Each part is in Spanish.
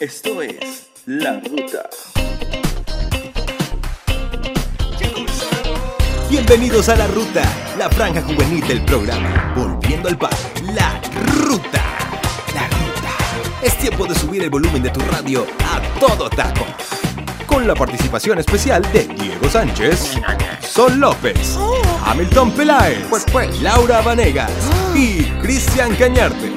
Esto es La Ruta. Bienvenidos a La Ruta, la franja juvenil del programa. Volviendo al par, La Ruta. La Ruta. Es tiempo de subir el volumen de tu radio a todo taco. Con la participación especial de Diego Sánchez, Sol López, Hamilton Peláez, Laura Vanegas y Cristian Cañarte.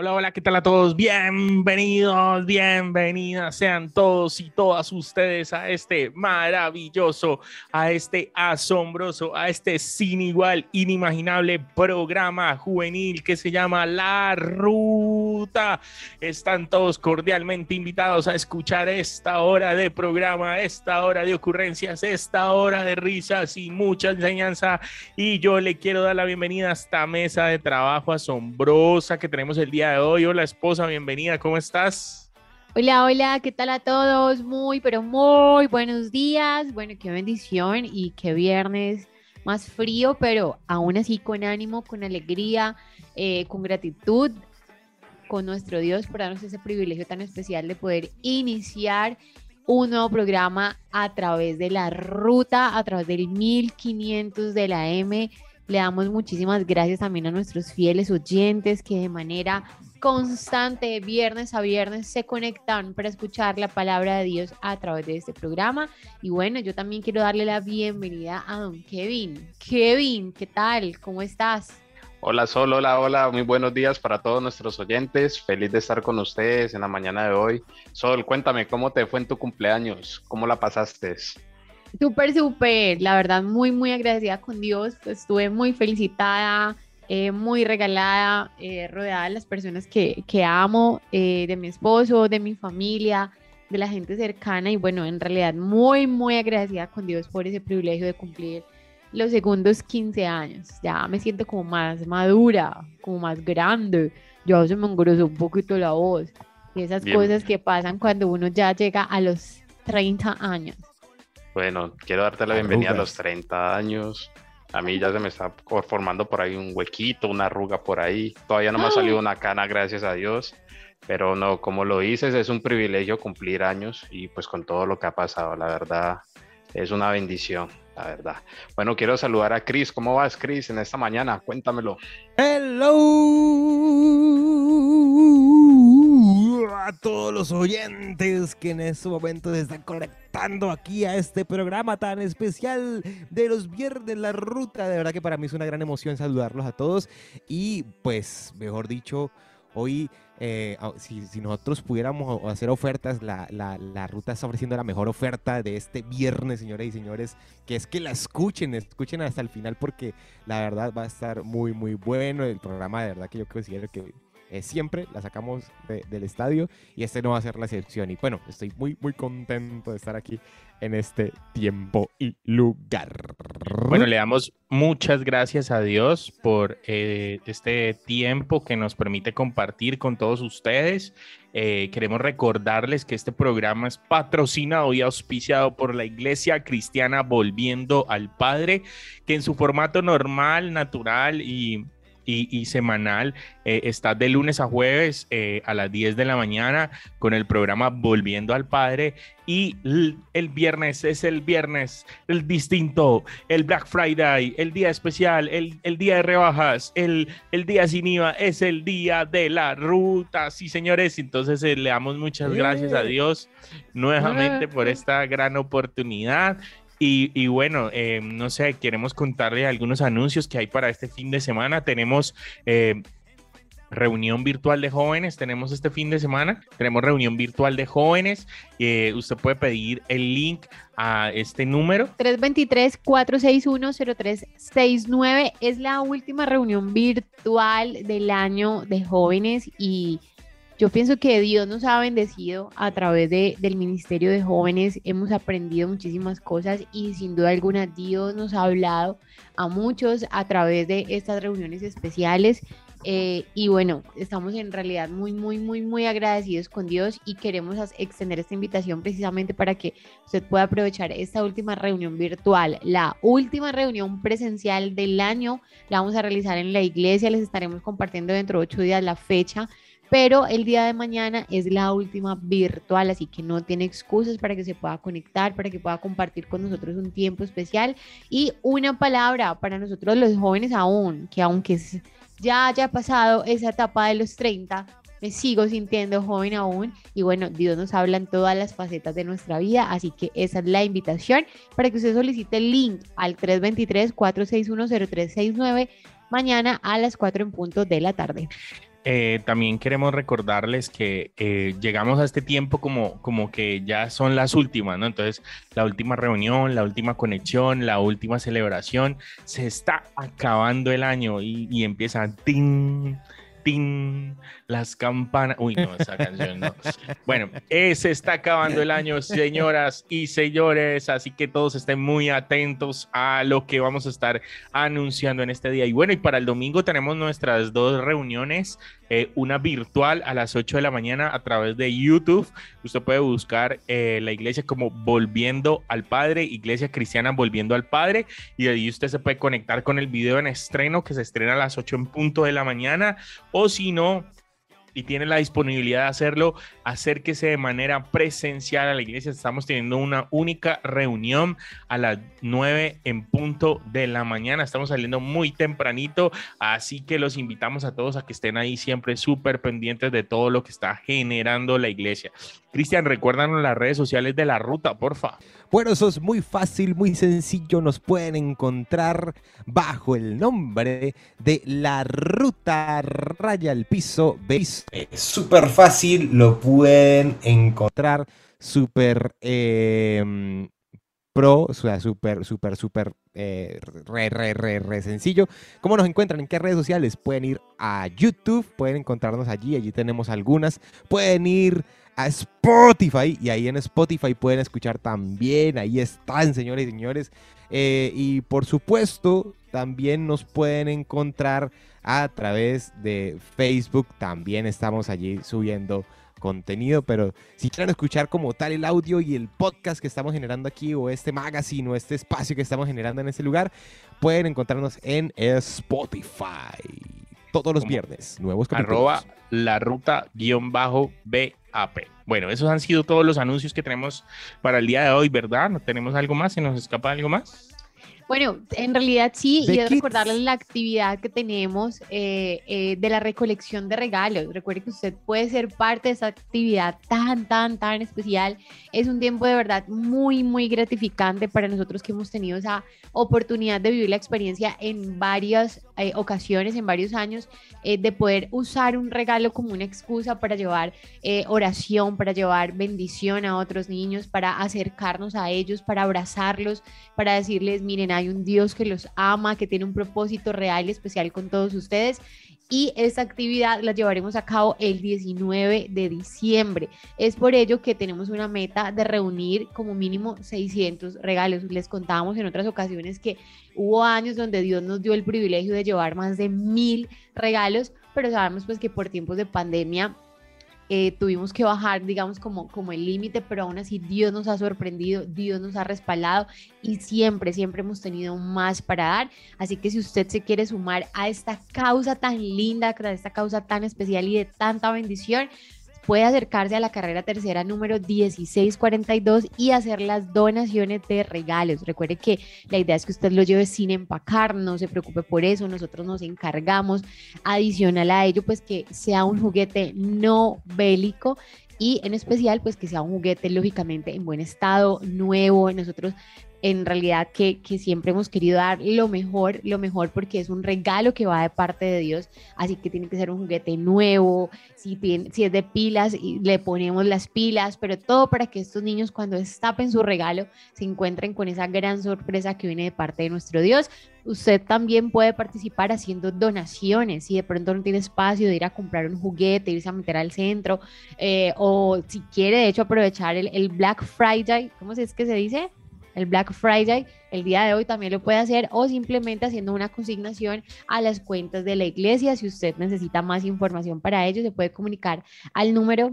Hola, hola, ¿qué tal a todos? Bienvenidos, bienvenidas sean todos y todas ustedes a este maravilloso, a este asombroso, a este sin igual, inimaginable programa juvenil que se llama La Ruta. Están todos cordialmente invitados a escuchar esta hora de programa, esta hora de ocurrencias, esta hora de risas y mucha enseñanza. Y yo le quiero dar la bienvenida a esta mesa de trabajo asombrosa que tenemos el día hoy. Hola esposa, bienvenida, ¿cómo estás? Hola, hola, ¿qué tal a todos? Muy, pero muy buenos días. Bueno, qué bendición y qué viernes más frío, pero aún así con ánimo, con alegría, eh, con gratitud con nuestro Dios por darnos ese privilegio tan especial de poder iniciar un nuevo programa a través de la ruta, a través del 1500 de la M. Le damos muchísimas gracias también a nuestros fieles oyentes que de manera constante, viernes a viernes, se conectan para escuchar la palabra de Dios a través de este programa. Y bueno, yo también quiero darle la bienvenida a don Kevin. Kevin, ¿qué tal? ¿Cómo estás? Hola Sol, hola, hola, muy buenos días para todos nuestros oyentes. Feliz de estar con ustedes en la mañana de hoy. Sol, cuéntame, ¿cómo te fue en tu cumpleaños? ¿Cómo la pasaste? Súper, súper, la verdad, muy, muy agradecida con Dios. Estuve muy felicitada, eh, muy regalada, eh, rodeada de las personas que, que amo, eh, de mi esposo, de mi familia, de la gente cercana. Y bueno, en realidad, muy, muy agradecida con Dios por ese privilegio de cumplir los segundos 15 años. Ya me siento como más madura, como más grande. Yo se me engrosó un poquito la voz. Y esas Bien. cosas que pasan cuando uno ya llega a los 30 años. Bueno, quiero darte la bienvenida a los 30 años. A mí ya se me está formando por ahí un huequito, una arruga por ahí. Todavía no me ha salido una cana, gracias a Dios. Pero no, como lo dices, es un privilegio cumplir años y pues con todo lo que ha pasado, la verdad, es una bendición, la verdad. Bueno, quiero saludar a Chris. ¿Cómo vas, Chris, en esta mañana? Cuéntamelo. Hello a todos los oyentes que en este momento se están conectando aquí a este programa tan especial de los viernes La Ruta. De verdad que para mí es una gran emoción saludarlos a todos y pues, mejor dicho, hoy eh, si, nosotros pudiéramos hacer ofertas, la, la- la ruta está ofreciendo la mejor oferta de este viernes, señoras y señores, que es que la escuchen, escuchen hasta el final porque la verdad va a estar muy, muy bueno el programa, de verdad que yo considero que eh, siempre la sacamos de- del estadio y este no va a ser la excepción. Y bueno, estoy muy, muy contento de estar aquí en este tiempo y lugar. Bueno, le damos muchas gracias a Dios por eh, este tiempo que nos permite compartir con todos ustedes. Eh, queremos recordarles que este programa es patrocinado y auspiciado por la Iglesia Cristiana Volviendo al Padre, que en su formato normal, natural y, y- y semanal eh, está de lunes a jueves eh, a las 10 de la mañana con el programa Volviendo al Padre. Y el viernes es el viernes, el distinto, el Black Friday, el día especial, el, el día de rebajas, el, el día sin IVA, es el día de la ruta. Sí, señores, entonces eh, le damos muchas gracias a Eh. Dios nuevamente por esta gran oportunidad. Y, bueno, eh, no sé, queremos contarle algunos anuncios que hay para este fin de semana. Tenemos eh, reunión virtual de jóvenes, tenemos este fin de semana, tenemos reunión virtual de jóvenes. eh, usted puede pedir el link a este número 323-461-0369 es la última reunión virtual del año de jóvenes y yo pienso que Dios nos ha bendecido a través de, del Ministerio de Jóvenes. Hemos aprendido muchísimas cosas y sin duda alguna Dios nos ha hablado a muchos a través de estas reuniones especiales Eh, y bueno, estamos en realidad muy, muy, muy, muy agradecidos con Dios y queremos extender esta invitación precisamente para que usted pueda aprovechar esta última reunión virtual. La última reunión presencial del año la vamos a realizar en la iglesia, les estaremos compartiendo dentro de ocho días la fecha. Pero el día de mañana es la última virtual, así que no tiene excusas para que se pueda conectar, para que pueda compartir con nosotros un tiempo especial. Y una palabra para nosotros los jóvenes aún, que aunque ya haya pasado esa etapa de los 30, me sigo sintiendo joven aún y bueno, Dios nos habla en todas las facetas de nuestra vida, así que esa es la invitación para que usted solicite el link al 323-461-0369 mañana a las 4 en punto de la tarde. Eh, también queremos recordarles que eh, llegamos a este tiempo como, como que ya son las últimas, ¿no? Entonces, la última reunión, la última conexión, la última celebración, se está acabando el año y, y empieza tin, tin, las campanas. Uy, no, esa canción no. Bueno, se está acabando el año, señoras y señores, así que todos estén muy atentos a lo que vamos a estar anunciando en este día. Y bueno, y para el domingo tenemos nuestras dos reuniones, eh, una virtual a las 8 de la mañana a través de YouTube. Usted puede buscar eh, la iglesia como Volviendo al Padre, Iglesia Cristiana Volviendo al Padre, y ahí usted se puede conectar con el video en estreno que se estrena a las 8 en punto de la mañana, o si no, y tiene la disponibilidad de hacerlo, acérquese de manera presencial a la iglesia. Estamos teniendo una única reunión a las 9 en punto de la mañana. Estamos saliendo muy tempranito, así que los invitamos a todos a que estén ahí siempre súper pendientes de todo lo que está generando la iglesia. Cristian, recuérdanos las redes sociales de la ruta, porfa. Bueno, eso es muy fácil, muy sencillo. Nos pueden encontrar bajo el nombre de La Ruta Raya al Piso. ¿Veis? Es súper fácil, lo pueden encontrar súper eh, pro, o sea, súper, súper, súper eh, re, re, re, re sencillo. ¿Cómo nos encuentran? ¿En qué redes sociales? Pueden ir a YouTube, pueden encontrarnos allí, allí tenemos algunas. Pueden ir a Spotify y ahí en Spotify pueden escuchar también, ahí están señores y señores. Eh, y por supuesto también nos pueden encontrar a través de Facebook, también estamos allí subiendo contenido, pero si quieren escuchar como tal el audio y el podcast que estamos generando aquí o este magazine o este espacio que estamos generando en este lugar, pueden encontrarnos en Spotify todos los Como viernes, nuevos capítulos. Arroba la ruta guion bajo BAP. Bueno, esos han sido todos los anuncios que tenemos para el día de hoy, ¿verdad? ¿No tenemos algo más? ¿Se nos escapa algo más? Bueno, en realidad sí, The y es recordarles la actividad que tenemos eh, eh, de la recolección de regalos. Recuerde que usted puede ser parte de esa actividad tan, tan, tan especial. Es un tiempo de verdad muy, muy gratificante para nosotros que hemos tenido esa oportunidad de vivir la experiencia en varias eh, ocasiones, en varios años, eh, de poder usar un regalo como una excusa para llevar eh, oración, para llevar bendición a otros niños, para acercarnos a ellos, para abrazarlos, para decirles, miren, hay un Dios que los ama, que tiene un propósito real y especial con todos ustedes. Y esta actividad la llevaremos a cabo el 19 de diciembre. Es por ello que tenemos una meta de reunir como mínimo 600 regalos. Les contábamos en otras ocasiones que hubo años donde Dios nos dio el privilegio de llevar más de mil regalos, pero sabemos pues que por tiempos de pandemia eh, tuvimos que bajar, digamos, como, como el límite, pero aún así Dios nos ha sorprendido, Dios nos ha respaldado y siempre, siempre hemos tenido más para dar. Así que si usted se quiere sumar a esta causa tan linda, a esta causa tan especial y de tanta bendición, puede acercarse a la carrera tercera número 1642 y hacer las donaciones de regalos. Recuerde que la idea es que usted lo lleve sin empacar, no se preocupe por eso, nosotros nos encargamos. Adicional a ello, pues que sea un juguete no bélico y en especial pues que sea un juguete lógicamente en buen estado, nuevo. Nosotros en realidad que, que, siempre hemos querido dar lo mejor, lo mejor porque es un regalo que va de parte de Dios, así que tiene que ser un juguete nuevo, si, tiene, si es de pilas, le ponemos las pilas, pero todo para que estos niños cuando destapen su regalo se encuentren con esa gran sorpresa que viene de parte de nuestro Dios. Usted también puede participar haciendo donaciones, si de pronto no tiene espacio de ir a comprar un juguete, irse a meter al centro, eh, o si quiere de hecho aprovechar el, el Black Friday, ¿cómo es que se dice? El Black Friday, el día de hoy también lo puede hacer o simplemente haciendo una consignación a las cuentas de la iglesia. Si usted necesita más información para ello, se puede comunicar al número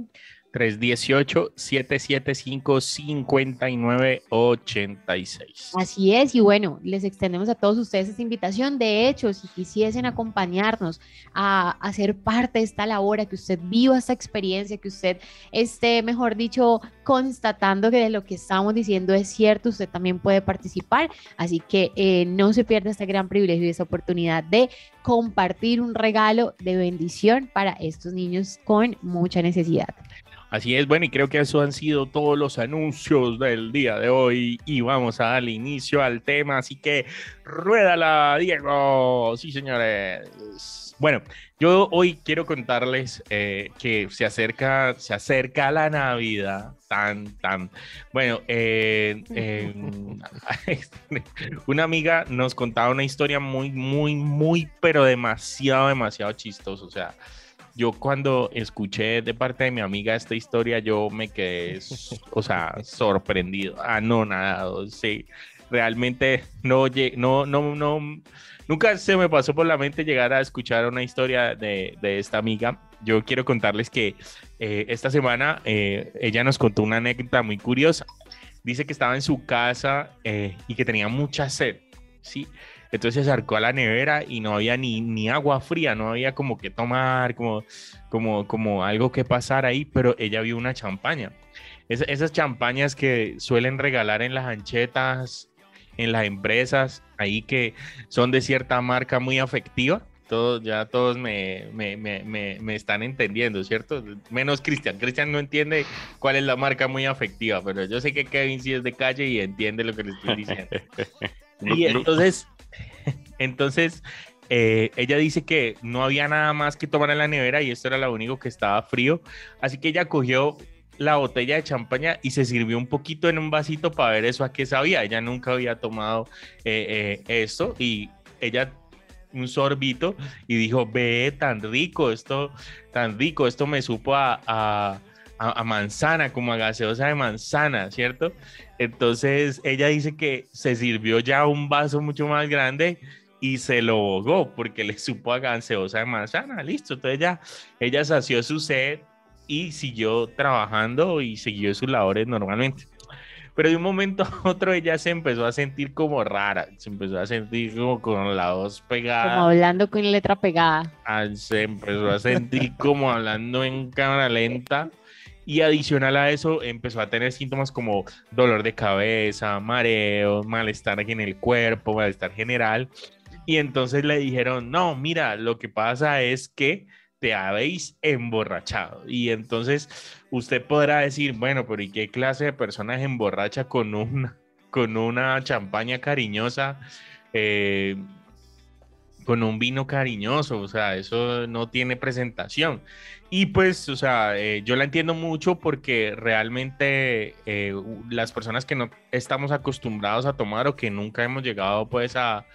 318-775-5986. Así es, y bueno, les extendemos a todos ustedes esta invitación. De hecho, si quisiesen acompañarnos a hacer parte de esta labor, que usted viva esta experiencia, que usted esté, mejor dicho, constatando que de lo que estamos diciendo es cierto, usted también puede participar. Así que eh, no se pierda este gran privilegio y esta oportunidad de compartir un regalo de bendición para estos niños con mucha necesidad. Así es, bueno, y creo que eso han sido todos los anuncios del día de hoy y vamos a darle inicio al tema, así que ruédala, Diego. Sí, señores. Bueno, yo hoy quiero contarles eh, que se acerca, se acerca la Navidad, tan, tan. Bueno, eh, eh, una amiga nos contaba una historia muy, muy, muy, pero demasiado, demasiado chistosa, o sea yo cuando escuché de parte de mi amiga esta historia, yo me quedé, o sea, sorprendido, anonadado, sí. Realmente no, no, no, no, nunca se me pasó por la mente llegar a escuchar una historia de, de esta amiga. Yo quiero contarles que eh, esta semana eh, ella nos contó una anécdota muy curiosa. Dice que estaba en su casa eh, y que tenía mucha sed, ¿sí? Entonces se acercó a la nevera y no había ni, ni agua fría, no había como que tomar, como, como, como algo que pasar ahí, pero ella vio una champaña. esas champañas que suelen regalar en las anchetas, en las empresas, ahí que son de cierta marca muy afectiva. Todos, ya todos me, me, me, me están entendiendo, ¿cierto? Menos Cristian. Cristian no entiende cuál es la marca muy afectiva, pero yo sé que Kevin sí es de calle y entiende lo que le estoy diciendo. Y entonces, entonces, eh, ella dice que no había nada más que tomar en la nevera y esto era lo único que estaba frío. Así que ella cogió la botella de champaña y se sirvió un poquito en un vasito para ver eso a qué sabía. Ella nunca había tomado eh, eh, esto y ella un sorbito y dijo, ve, tan rico, esto, tan rico, esto me supo a, a, a manzana, como a gaseosa de manzana, ¿cierto? Entonces ella dice que se sirvió ya un vaso mucho más grande y se lo bogó porque le supo a gaseosa de manzana, listo. Entonces ella, ella sació su sed y siguió trabajando y siguió sus labores normalmente. Pero de un momento a otro ella se empezó a sentir como rara, se empezó a sentir como con la voz pegada. Como hablando con letra pegada. Ah, se empezó a sentir como hablando en cámara lenta y adicional a eso empezó a tener síntomas como dolor de cabeza, mareo, malestar aquí en el cuerpo, malestar general. Y entonces le dijeron, no, mira, lo que pasa es que te habéis emborrachado. Y entonces usted podrá decir, bueno, pero ¿y qué clase de personas emborracha con una, con una champaña cariñosa? Eh, con un vino cariñoso, o sea, eso no tiene presentación. Y pues, o sea, eh, yo la entiendo mucho porque realmente eh, las personas que no estamos acostumbrados a tomar o que nunca hemos llegado pues a,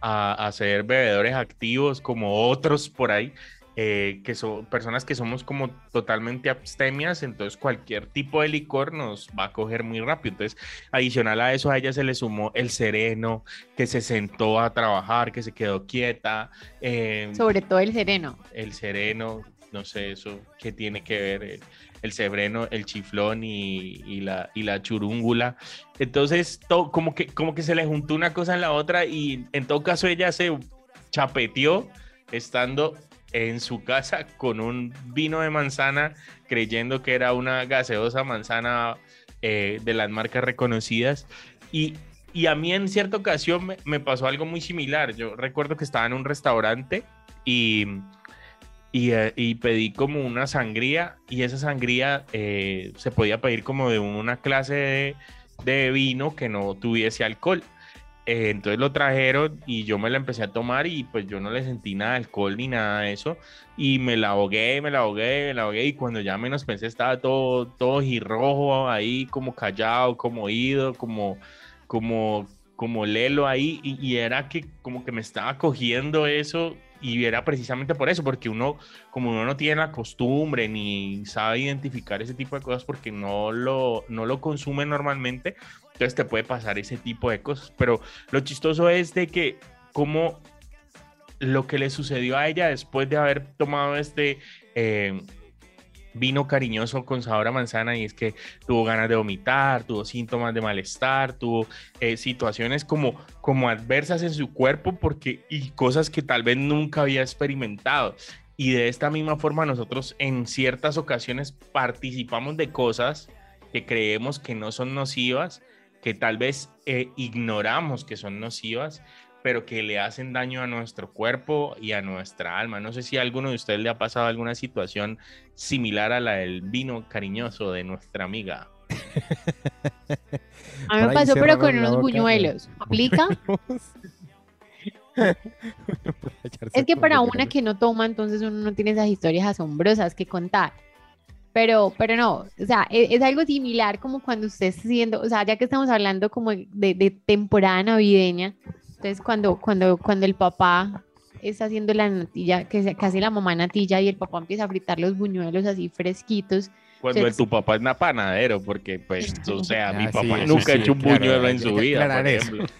a, ser bebedores activos como otros por ahí, eh, que son personas que somos como totalmente abstemias, entonces cualquier tipo de licor nos va a coger muy rápido. Entonces, adicional a eso, a ella se le sumó el sereno, que se sentó a trabajar, que se quedó quieta. Sobre todo el sereno. El sereno, no sé eso qué tiene que ver el, el sebreno, el chiflón y, la, y la churúngula. Entonces, todo, como, que, como que se le juntó una cosa en la otra y en todo caso ella se chapeteó estando en su casa con un vino de manzana creyendo que era una gaseosa manzana eh, de las marcas reconocidas y, y, a mí en cierta ocasión me, me pasó algo muy similar. Yo recuerdo que estaba en un restaurante y eh, y, pedí como una sangría y esa sangría eh, se podía pedir como de una clase de, vino que no tuviese alcohol. Eh, entonces lo trajeron y yo me la empecé a tomar y pues yo no le sentí nada de alcohol ni nada de eso. Y me la ahogué, me la ahogué, me la ahogué. Y cuando ya menos pensé estaba todo, todo girrojo ahí como callado, como oído, como, como como lelo ahí. Y, y era que como que me estaba cogiendo eso y era precisamente por eso, porque uno, como uno no tiene la costumbre ni sabe identificar ese tipo de cosas porque no lo, no lo consume normalmente, entonces te puede pasar ese tipo de cosas. Pero lo chistoso es de que como lo que le sucedió a ella después de haber tomado este... Eh, vino cariñoso con sabor a manzana y es que tuvo ganas de vomitar, tuvo síntomas de malestar, tuvo eh, situaciones como, como adversas en su cuerpo porque, y cosas que tal vez nunca había experimentado. Y de esta misma forma nosotros en ciertas ocasiones participamos de cosas que creemos que no son nocivas, que tal vez eh, ignoramos que son nocivas, pero que le hacen daño a nuestro cuerpo y a nuestra alma. No sé si a alguno de ustedes le ha pasado alguna situación similar a la del vino cariñoso de nuestra amiga. A mí me pasó, pero con unos buñuelos. ¿Aplica? es que para una que no toma, entonces uno no tiene esas historias asombrosas que contar. Pero, pero no, o sea, es, es algo similar como cuando usted está haciendo, o sea, ya que estamos hablando como de, de temporada navideña, entonces, cuando, cuando, cuando el papá está haciendo la natilla, que casi la mamá natilla y el papá empieza a fritar los buñuelos así fresquitos, cuando el, tu papá es una panadero, porque pues, o sea, mi papá nunca ha hecho un buñuelo en su vida, por ejemplo.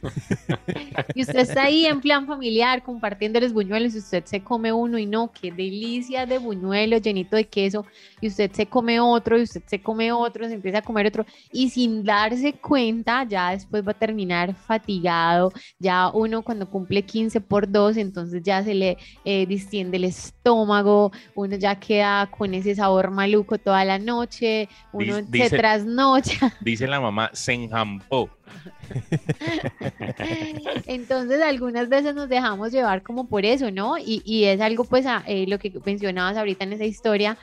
Y usted está ahí en plan familiar compartiendo los buñuelos y usted se come uno y no, qué delicia de buñuelo llenito de queso y usted se come otro y usted se come otro, se empieza a comer otro y sin darse cuenta ya después va a terminar fatigado, ya uno cuando cumple 15 por 2 entonces ya se le eh, distiende el estómago, uno ya queda con ese sabor maluco toda la noche noche, uno se trasnocha. Dice la mamá, se enjampó. Entonces algunas veces nos dejamos llevar como por eso, ¿no? Y, y es algo pues eh, lo que mencionabas ahorita en esa historia,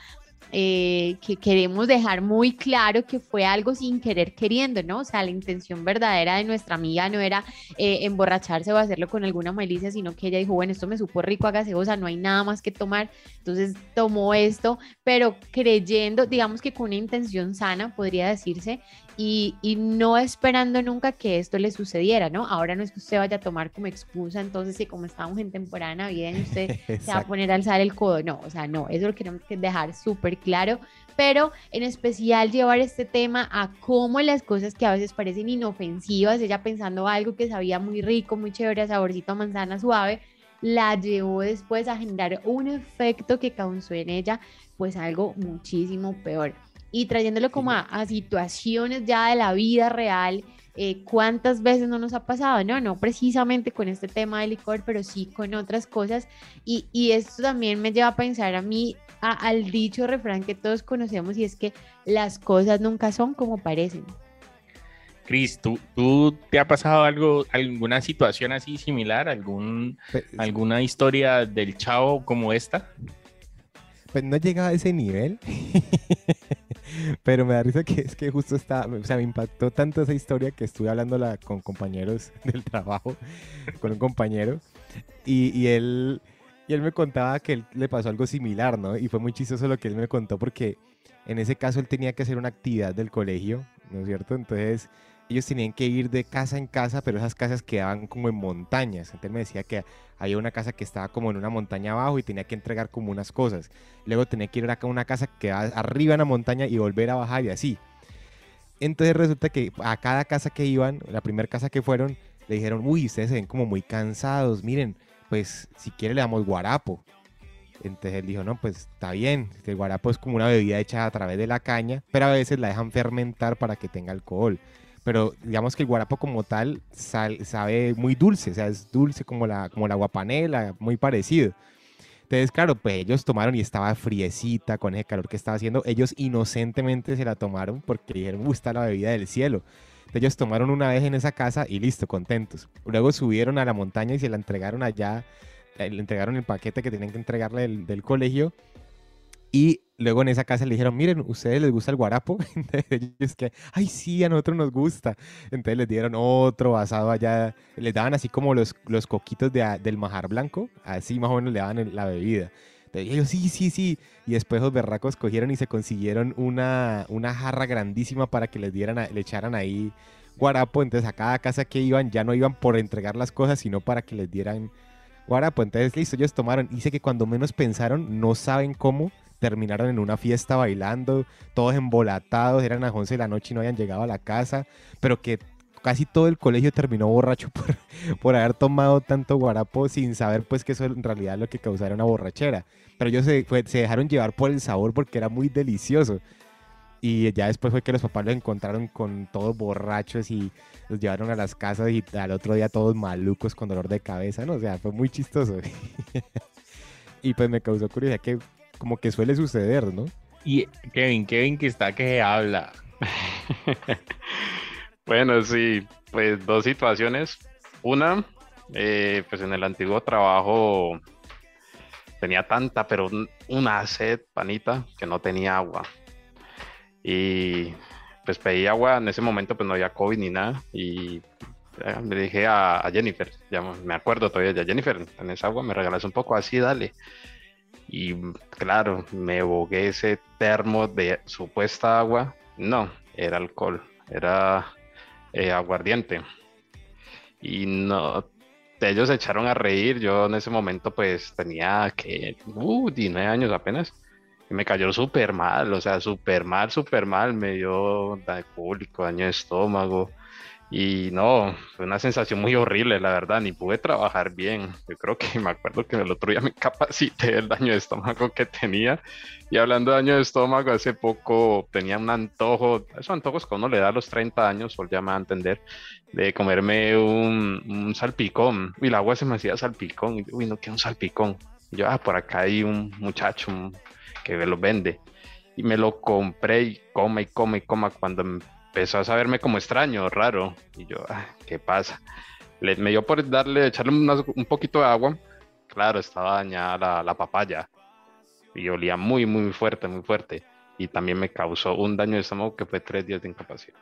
eh, que queremos dejar muy claro que fue algo sin querer queriendo, ¿no? O sea, la intención verdadera de nuestra amiga no era eh, emborracharse o hacerlo con alguna malicia, sino que ella dijo, bueno, esto me supo rico a gaseosa, no hay nada más que tomar, entonces tomó esto, pero creyendo, digamos que con una intención sana, podría decirse, y, y, no esperando nunca que esto le sucediera, ¿no? Ahora no es que usted vaya a tomar como excusa, entonces, si como estamos en temporada navideña, usted se va a poner a alzar el codo, no, o sea, no, eso lo queremos dejar súper claro, pero en especial llevar este tema a cómo las cosas que a veces parecen inofensivas, ella pensando algo que sabía muy rico, muy chévere, saborcito a manzana suave, la llevó después a generar un efecto que causó en ella pues algo muchísimo peor y trayéndolo como a, situaciones ya de la vida real. Eh, ¿Cuántas veces no nos ha pasado? No, no precisamente con este tema del licor, pero sí con otras cosas. Y, y esto también me lleva a pensar a mí al dicho refrán que todos conocemos y es que las cosas nunca son como parecen. Cris, ¿tú, ¿tú, te ha pasado algo, alguna situación así similar? ¿Algún, pues, ¿Alguna historia del chavo como esta? Pues no llega a ese nivel. Pero me da risa que es que justo está, o sea, me impactó tanto esa historia que estuve hablándola con compañeros del trabajo, con un compañero, y, y él, y él me contaba que él le pasó algo similar, ¿no? Y fue muy chistoso lo que él me contó porque en ese caso él tenía que hacer una actividad del colegio, ¿no es cierto? Entonces ellos tenían que ir de casa en casa, pero esas casas quedaban como en montañas. Entonces me decía que había una casa que estaba como en una montaña abajo y tenía que entregar como unas cosas. Luego tenía que ir a una casa que quedaba arriba en la montaña y volver a bajar y así. Entonces resulta que a cada casa que iban, la primera casa que fueron, le dijeron, uy, ustedes se ven como muy cansados, miren, pues si quiere le damos guarapo. Entonces él dijo, no, pues está bien, el guarapo es como una bebida hecha a través de la caña, pero a veces la dejan fermentar para que tenga alcohol pero digamos que el guarapo como tal sabe muy dulce, o sea, es dulce como la, como la guapanela, muy parecido. Entonces, claro, pues ellos tomaron y estaba friecita con ese calor que estaba haciendo. Ellos inocentemente se la tomaron porque dijeron, gusta la bebida del cielo. Ellos tomaron una vez en esa casa y listo, contentos. Luego subieron a la montaña y se la entregaron allá, eh, le entregaron el paquete que tenían que entregarle del, del colegio y luego en esa casa le dijeron, miren, ¿ustedes les gusta el guarapo? Entonces ellos que, ay, sí, a nosotros nos gusta. Entonces les dieron otro asado allá, les daban así como los, los coquitos de, del majar blanco, así más o menos le daban la bebida. Entonces ellos, sí, sí, sí. Y después los berracos cogieron y se consiguieron una, una jarra grandísima para que les dieran, le echaran ahí guarapo, entonces a cada casa que iban ya no iban por entregar las cosas, sino para que les dieran guarapo. Entonces, listo, ellos tomaron. Dice que cuando menos pensaron, no saben cómo, terminaron en una fiesta bailando, todos embolatados, eran las 11 de la noche y no habían llegado a la casa, pero que casi todo el colegio terminó borracho por, por haber tomado tanto guarapo sin saber pues que eso en realidad es lo que causara una borrachera. Pero ellos se, se dejaron llevar por el sabor porque era muy delicioso. Y ya después fue que los papás los encontraron con todos borrachos y los llevaron a las casas y al otro día todos malucos con dolor de cabeza, ¿no? O sea, fue muy chistoso. y pues me causó curiosidad que como que suele suceder, ¿no? Y Kevin, Kevin que está que habla. Bueno, sí, pues dos situaciones. Una, eh, pues en el antiguo trabajo tenía tanta, pero un- una sed, panita, que no tenía agua. Y pues pedí agua, en ese momento pues no había COVID ni nada. Y eh, le dije a, a Jennifer, ya me acuerdo todavía, ya Jennifer, ¿tenés agua? ¿Me regalas un poco? Así, dale. Y claro, me bogué ese termo de supuesta agua. No, era alcohol, era eh, aguardiente. Y no, ellos se echaron a reír. Yo en ese momento pues tenía que, uh, 19 años apenas. Y me cayó súper mal, o sea, súper mal, súper mal. Me dio daño público, daño de estómago. Y no, fue una sensación muy horrible, la verdad, ni pude trabajar bien. Yo creo que me acuerdo que el otro día me capacité del daño de estómago que tenía. Y hablando de daño de estómago, hace poco tenía un antojo, esos antojos que uno le da a los 30 años, me va a entender, de comerme un, un salpicón. Y el agua se me hacía salpicón. Y yo, uy, no quiero un salpicón. Y yo, ah, por acá hay un muchacho que lo vende. Y me lo compré y coma y coma y coma cuando empezó a saberme como extraño, raro. Y yo, ah, ¿qué pasa? Le, me dio por darle, echarle unas- un poquito de agua. Claro, estaba dañada la, la papaya. Y olía muy, muy fuerte, muy fuerte. Y también me causó un daño de estómago que fue tres días de incapacidad.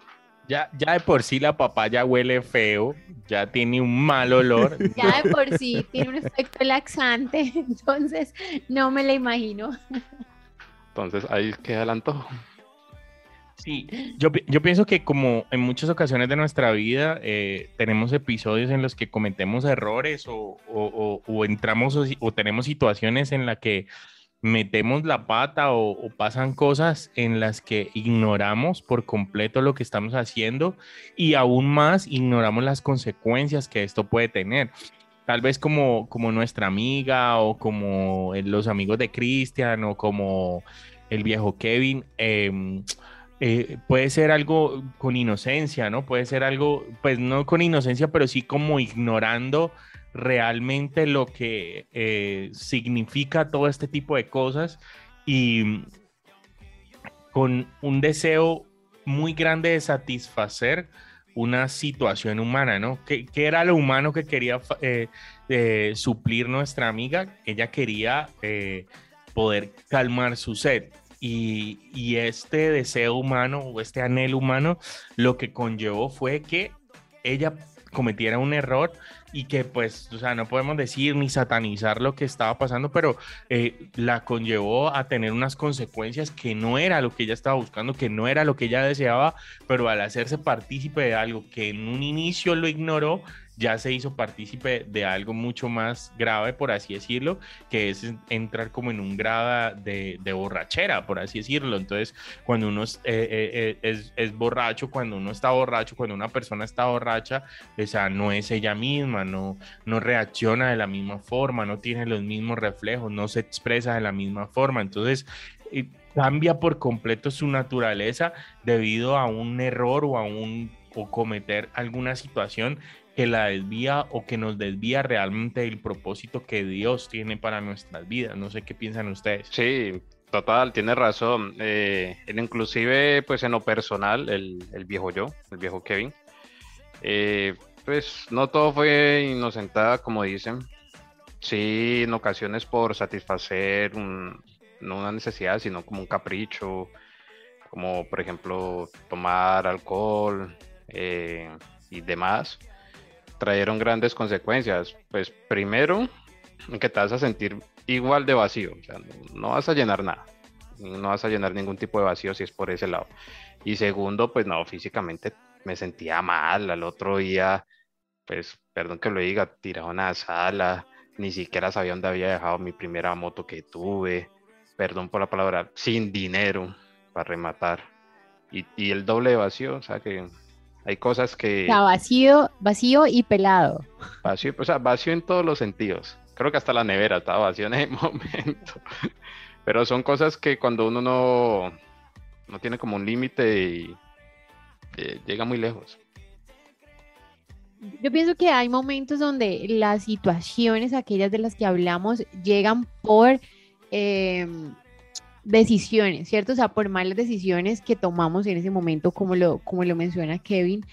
Ya, ya de por sí la papaya huele feo, ya tiene un mal olor. Ya de por sí tiene un efecto laxante, entonces no me la imagino. Entonces ahí queda el antojo. Sí, yo, yo pienso que como en muchas ocasiones de nuestra vida eh, tenemos episodios en los que cometemos errores o, o- o- o entramos o, tenemos situaciones en las que metemos la pata o, pasan cosas en las que ignoramos por completo lo que estamos haciendo y aún más ignoramos las consecuencias que esto puede tener. Tal vez como, como nuestra amiga o como eh, los amigos de Cristian o como el viejo Kevin. em, eh, puede ser algo con inocencia, ¿no? Puede ser algo, pues no con inocencia, pero sí como ignorando realmente lo que eh, significa todo este tipo de cosas y con un deseo muy grande de satisfacer una situación humana, ¿no? ¿Qué, era lo humano que quería eh, suplir nuestra amiga? Ella quería poder calmar su sed. Y, este deseo humano o este anhelo humano lo que conllevó fue que ella cometiera un error y que pues, o sea, no podemos decir ni satanizar lo que estaba pasando, pero eh, la conllevó a tener unas consecuencias que no era lo que ella estaba buscando, que no era lo que ella deseaba, pero al hacerse partícipe de algo que en un inicio lo ignoró, ya se hizo partícipe de algo mucho más grave, por así decirlo, que es entrar como en un grado de, borrachera, por así decirlo. Entonces, cuando uno es, eh, eh, eh, es, es borracho, cuando uno está borracho, cuando una persona está borracha, o sea, no es ella misma, no, no reacciona de la misma forma, no tiene los mismos reflejos, no se expresa de la misma forma. Entonces, cambia por completo su naturaleza debido a un error o a un o cometer alguna situación que la desvía o que nos desvía realmente del propósito que Dios tiene para nuestras vidas. No sé qué piensan ustedes. Sí, total, tiene razón. Eh, inclusive, pues en lo personal, el, viejo yo, el viejo Kevin, eh, pues no todo fue inocentada, como dicen. Sí, en ocasiones por satisfacer no una necesidad, sino como un capricho, como por ejemplo tomar alcohol eh, y demás, trajeron grandes consecuencias. Pues primero, que te vas a sentir igual de vacío, o sea, no, vas a llenar nada, no vas a llenar ningún tipo de vacío si es por ese lado. Y segundo, pues no, físicamente me sentía mal. Al otro día, pues, perdón que lo diga, tiraba una sala, ni siquiera sabía dónde había dejado mi primera moto que tuve. Perdón por la palabra, sin dinero para rematar. Y, y el doble vacío, o sea que hay cosas que... O sea, vacío, vacío y pelado. Vacío, o sea, vacío en todos los sentidos. Creo que hasta la nevera estaba vacía en ese momento. Pero son cosas que cuando uno no, no tiene como un límite y eh, llega muy lejos. Yo pienso que hay momentos donde las situaciones, aquellas de las que hablamos, llegan por eh, decisiones, ¿cierto? O sea, por malas decisiones que tomamos en ese momento, como lo, como lo menciona Kevin,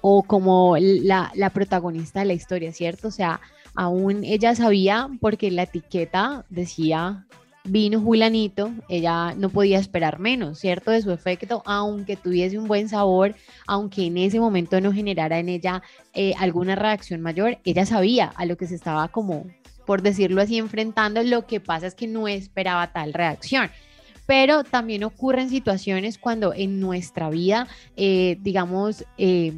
o como la, la protagonista de la historia, ¿cierto? O sea, aún ella sabía porque la etiqueta decía vino Julanito, ella no podía esperar menos, ¿cierto? De su efecto, aunque tuviese un buen sabor, aunque en ese momento no generara en ella eh, alguna reacción mayor, ella sabía a lo que se estaba como, por decirlo así, enfrentando. Lo que pasa es que no esperaba tal reacción. Pero también ocurren situaciones cuando en nuestra vida, eh, digamos, eh,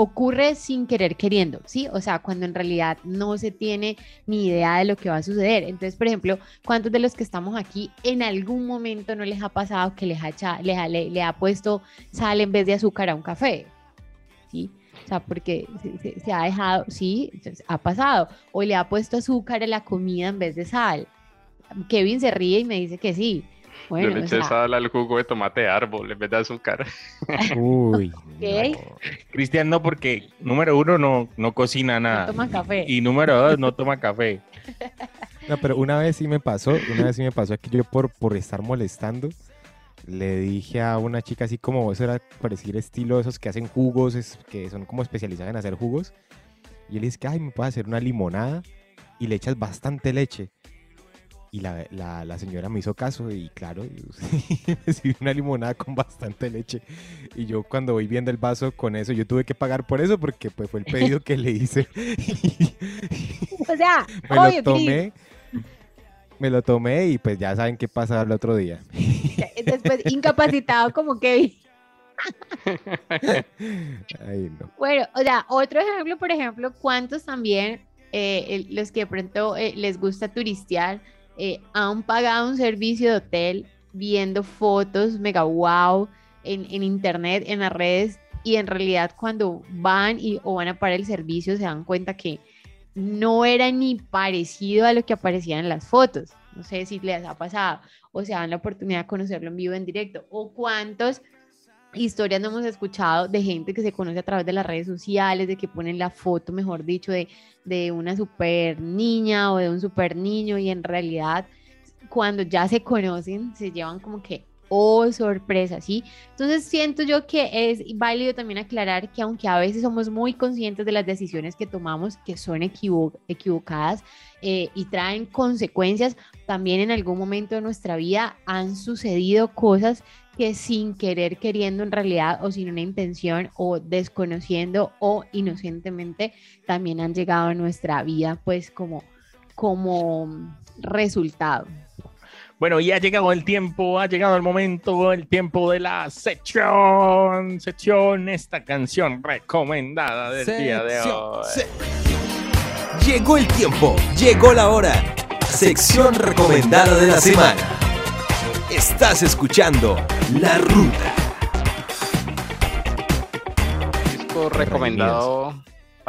ocurre sin querer queriendo, ¿sí? O sea, cuando en realidad no se tiene ni idea de lo que va a suceder. Entonces, por ejemplo, ¿cuántos de los que estamos aquí en algún momento no les ha pasado que les ha, le, le, ha puesto sal en vez de azúcar a un café? ¿Sí? O sea, porque se, se, ha dejado, sí, ha pasado. O le ha puesto azúcar a la comida en vez de sal. Kevin se ríe y me dice que sí. Bueno, Yo le eché sal al jugo de tomate de árbol en vez de azúcar. Uy. Okay. No. Cristian no, porque número uno no, no cocina nada. No toma café. Y número dos no toma café. No, pero una vez sí me pasó, una vez sí me pasó que yo por, por estar molestando, le dije a una chica así como, eso era parecer estilo esos que hacen jugos, es, que son como especializados en hacer jugos. Y él dice que, ay, me puedes hacer una limonada y le echas bastante leche. Y la, la, la, señora me hizo caso y claro, recibí una limonada con bastante leche. Y yo cuando voy viendo el vaso con eso, yo tuve que pagar por eso porque pues fue el pedido que le hice. o sea, me obvio, lo tomé. Me lo tomé y pues ya saben qué pasa el otro día. Después incapacitado como Kevin. Ay, no. Bueno, o sea, otro ejemplo, por ejemplo, ¿cuántos también eh, los que de pronto eh, les gusta turistear eh, han pagado un servicio de hotel viendo fotos mega wow en, en, internet, en las redes, y en realidad cuando van y, o van a parar el servicio se dan cuenta que no era ni parecido a lo que aparecía en las fotos. No sé si les ha pasado o se dan la oportunidad de conocerlo en vivo, en directo, o cuántos historias no hemos escuchado de gente que se conoce a través de las redes sociales, de que ponen la foto, mejor dicho, de, de una super niña o de un super niño y en realidad cuando ya se conocen se llevan como que, oh, sorpresa, ¿sí? Entonces siento yo que es válido también aclarar que aunque a veces somos muy conscientes de las decisiones que tomamos, que son equivo equivocadas eh, y traen consecuencias, también en algún momento de nuestra vida han sucedido cosas que sin querer queriendo en realidad o sin una intención o desconociendo o inocentemente también han llegado a nuestra vida pues como, como resultado. Bueno, ya ha llegado el tiempo, ha llegado el momento, el tiempo de la sección, sección, esta canción recomendada del sección, día de hoy. Se llegó el tiempo, llegó la hora. Sección recomendada de la semana. Estás escuchando La Ruta. Disco recomendado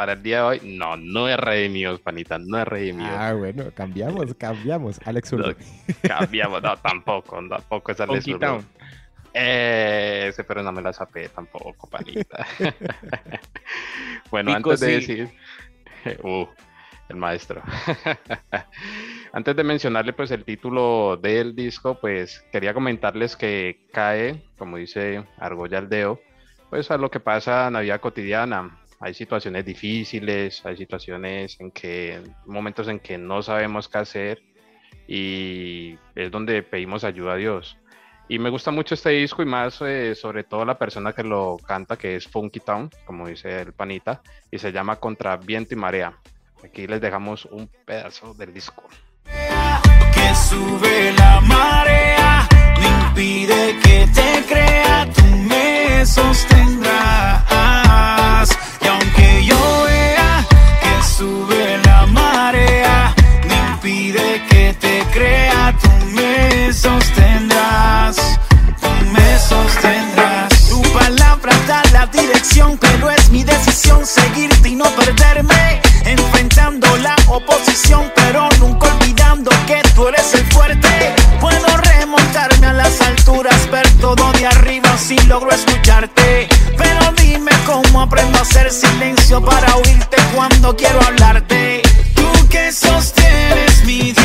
para el día de hoy. No, no es Redimidos, panita, no es Redimidos. Ah, bueno, cambiamos, cambiamos. Alex. No, cambiamos, no, tampoco, tampoco es Alex Urdo. Eh, ese, pero no me la sapé tampoco, panita. bueno, Pico, antes de decir. Uh, el maestro. Antes de mencionarle pues el título del disco, pues quería comentarles que cae, como dice Argolla Aldeo, pues a lo que pasa en la vida cotidiana. Hay situaciones difíciles, hay situaciones en que, momentos en que no sabemos qué hacer y es donde pedimos ayuda a Dios. Y me gusta mucho este disco y más eh, sobre todo la persona que lo canta, que es Funky Town, como dice el panita, y se llama Contra Viento y Marea. Aquí les dejamos un pedazo del disco. Que sube la marea, impide que te crea, tú me sostendrás yo vea que sube la marea, me impide que te crea, tú me sostendrás, tú me sostendrás. Tu palabra da la dirección, pero es mi decisión seguirte y no perderme, enfrentando la oposición, pero nunca olvidando que tú eres el fuerte. Puedo remontarme a las alturas, ver todo de arriba si logro escucharte, pero cómo aprendo a hacer silencio para oírte cuando quiero hablarte. Tú que sostienes mi Dios.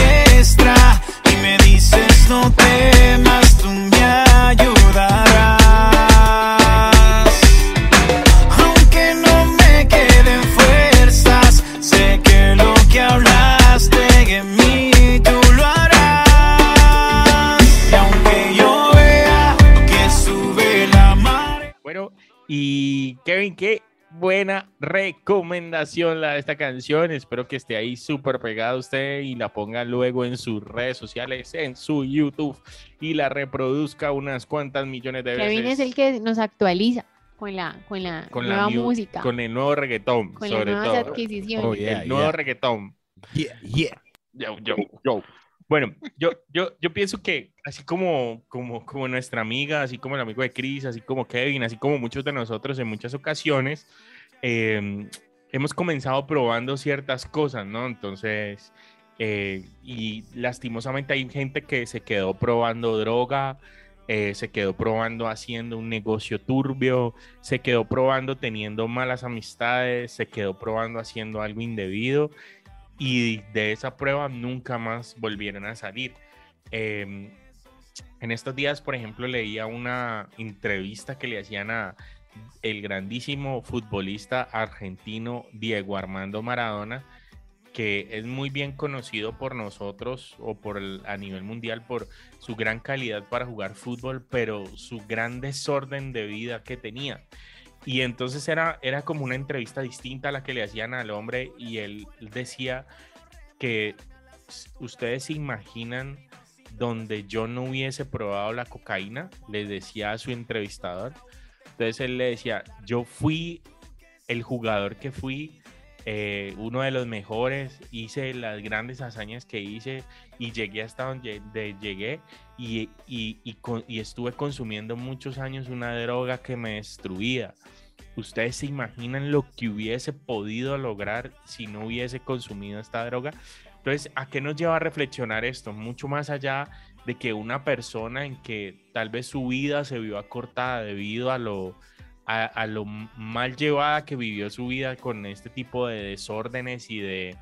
Buena recomendación la de esta canción. Espero que esté ahí súper pegada usted y la ponga luego en sus redes sociales, en su YouTube y la reproduzca unas cuantas millones de veces. Kevin es el que nos actualiza con la, con la con la nueva mu- música, con, Con el nuevo reggaetón, las sobre nuevas todo. adquisiciones. Oh, yeah, el nuevo yeah. reggaetón. Yeah, yeah. Yo, yo, yo. Bueno, yo, yo, yo pienso que así como, como, como nuestra amiga, así como el amigo de Chris, así como Kevin, así como muchos de nosotros en muchas ocasiones, eh, hemos comenzado probando ciertas cosas, ¿no? Entonces, eh, y lastimosamente hay gente que se quedó probando droga, eh, se quedó probando haciendo un negocio turbio, se quedó probando teniendo malas amistades, se quedó probando haciendo algo indebido y de esa prueba nunca más volvieron a salir. Eh, en estos días, por ejemplo, leía una entrevista que le hacían a el grandísimo futbolista argentino Diego Armando Maradona, que es muy bien conocido por nosotros o por el- a nivel mundial por su gran calidad para jugar fútbol, pero su gran desorden de vida que tenía. Y entonces era, era como una entrevista distinta a la que le hacían al hombre y él decía que ustedes se imaginan donde yo no hubiese probado la cocaína, le decía a su entrevistador. Entonces él le decía, yo fui el jugador que fui, eh, uno de los mejores, hice las grandes hazañas que hice y llegué hasta donde de- llegué y, y- y estuve consumiendo muchos años una droga que me destruía. ¿Ustedes se imaginan lo que hubiese podido lograr si no hubiese consumido esta droga? Entonces, ¿a qué nos lleva a reflexionar esto? Mucho más allá de que una persona en que tal vez su vida se vio acortada debido a lo, a, a lo mal llevada que vivió su vida con este tipo de desórdenes y de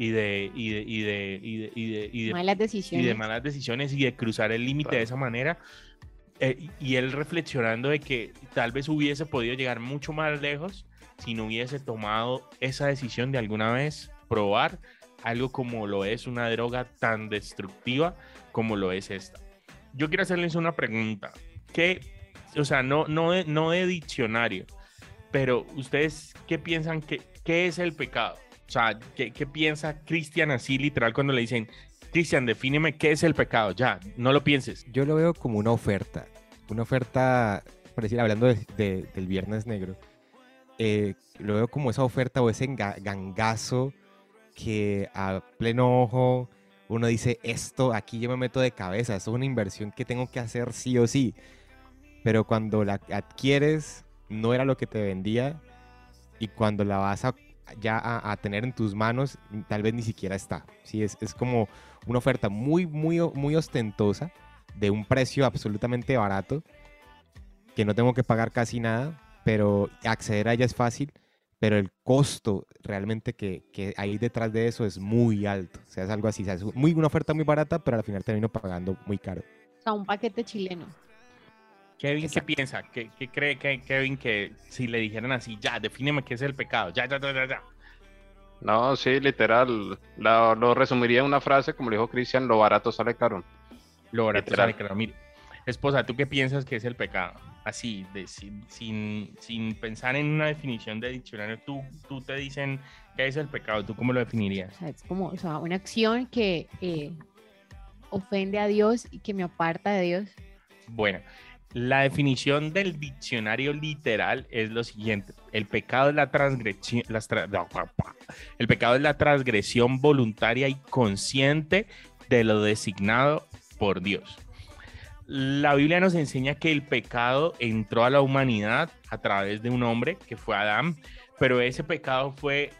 y de y de y de y de, y de- y de- Malas y decisiones. de malas decisiones y de cruzar el límite de Claro. esa manera. Eh, y él reflexionando de que tal vez hubiese podido llegar mucho más lejos si no hubiese tomado esa decisión de alguna vez probar algo como lo es una droga tan destructiva como lo es esta. Yo quiero hacerles una pregunta. ¿Qué, o sea, no, no, de, no de diccionario, pero ustedes qué piensan que qué es el pecado? O sea, ¿qué, piensa Cristian así literal cuando le dicen, Cristian, defíneme qué es el pecado? Ya, no lo pienses. Yo lo veo como una oferta. Una oferta, por decir, hablando de- de- del Viernes Negro, eh, lo veo como esa oferta o ese gangazo que a pleno ojo uno dice, esto aquí yo me meto de cabeza, esto es una inversión que tengo que hacer sí o sí. Pero cuando la adquieres, no era lo que te vendía y cuando la vas a, ya a, a tener en tus manos, tal vez ni siquiera está. Sí, es, es como una oferta muy, muy, muy ostentosa de un precio absolutamente barato que no tengo que pagar casi nada, pero acceder a ella es fácil, pero el costo realmente que, que hay detrás de eso es muy alto. O sea, es algo así, o sea, es muy, una oferta muy barata, pero al final termino pagando muy caro. O sea, un paquete chileno. Kevin, ¿qué piensa? ¿Qué, qué cree que Kevin que si le dijeran así, ya, defíneme qué es el pecado? Ya, ya, ya, ya, ya. No, sí, literal. la- lo resumiría en una frase, como le dijo Cristian, lo barato sale caro. Lo barato Literal. sale caro. Mire, esposa, ¿tú qué piensas que es el pecado? Así, de, sin, sin, sin pensar en una definición de diccionario, tú, tú te dicen qué es el pecado, ¿tú cómo lo definirías? O sea, es como o sea, una acción que eh, ofende a Dios y que me aparta de Dios. Bueno, la definición del diccionario literal es lo siguiente: el pecado es la transgresión, el pecado es la transgresión voluntaria y consciente de lo designado por Dios. La Biblia nos enseña que el pecado entró a la humanidad a través de un hombre que fue Adán, pero ese pecado fue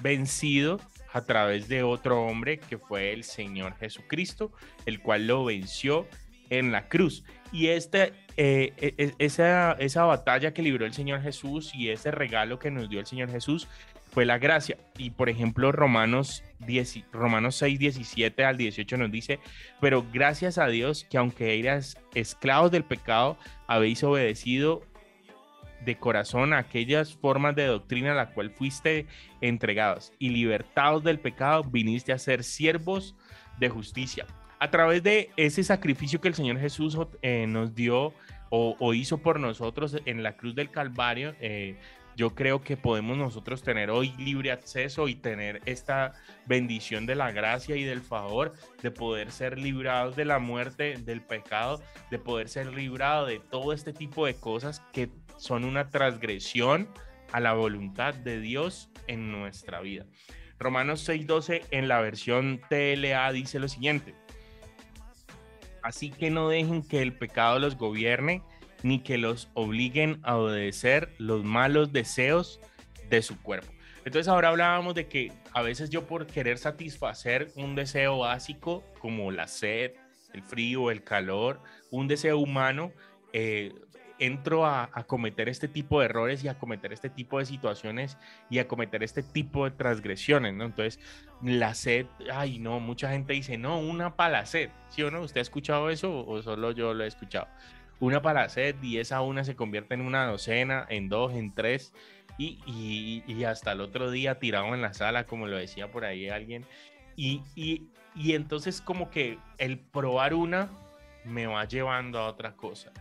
vencido a través de otro hombre que fue el Señor Jesucristo, el cual lo venció en la cruz. Y este, eh, e- e- esa, esa batalla que libró el Señor Jesús y ese regalo que nos dio el Señor Jesús fue la gracia. Y por ejemplo, Romanos, 10, Romanos 6, 17 al 18 nos dice, pero gracias a Dios que aunque eras esclavos del pecado, habéis obedecido de corazón a aquellas formas de doctrina a la cual fuiste entregados y libertados del pecado, viniste a ser siervos de justicia. A través de ese sacrificio que el Señor Jesús eh, nos dio o, hizo por nosotros en la cruz del Calvario, eh, yo creo que podemos nosotros tener hoy libre acceso y tener esta bendición de la gracia y del favor de poder ser librados de la muerte, del pecado, de poder ser librados de todo este tipo de cosas que son una transgresión a la voluntad de Dios en nuestra vida. Romanos 6:12 en la versión TLA dice lo siguiente. Así que no dejen que el pecado los gobierne ni que los obliguen a obedecer los malos deseos de su cuerpo. Entonces ahora hablábamos de que a veces yo por querer satisfacer un deseo básico como la sed, el frío, el calor, un deseo humano, eh, entro a, a, cometer este tipo de errores y a cometer este tipo de situaciones y a cometer este tipo de transgresiones. Entonces, la sed, ay, no, mucha gente dice, no, una para la sed, ¿sí o no? ¿Usted ha escuchado eso o solo yo lo he escuchado? Una para sed y esa una se convierte en una docena, en dos, en tres y, y, y hasta el otro día tirado en la sala, como lo decía por ahí alguien. Y, y, y entonces como que el probar una me va llevando a otra cosa.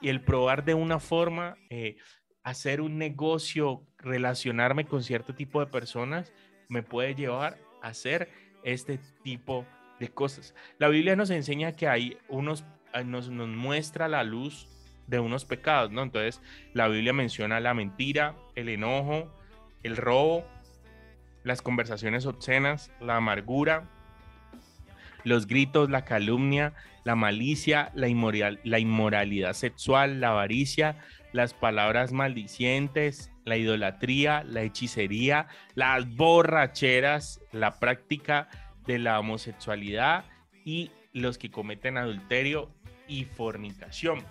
Y el probar de una forma, eh, hacer un negocio, relacionarme con cierto tipo de personas, me puede llevar a hacer este tipo de cosas. La Biblia nos enseña que hay unos nos, nos muestra la luz de unos pecados, ¿no? Entonces, la Biblia menciona la mentira, el enojo, el robo, las conversaciones obscenas, la amargura, los gritos, la calumnia, la malicia, la inmoralidad sexual, la avaricia, las palabras maldicientes, la idolatría, la hechicería, las borracheras, la práctica de la homosexualidad y los que cometen adulterio y fornicación.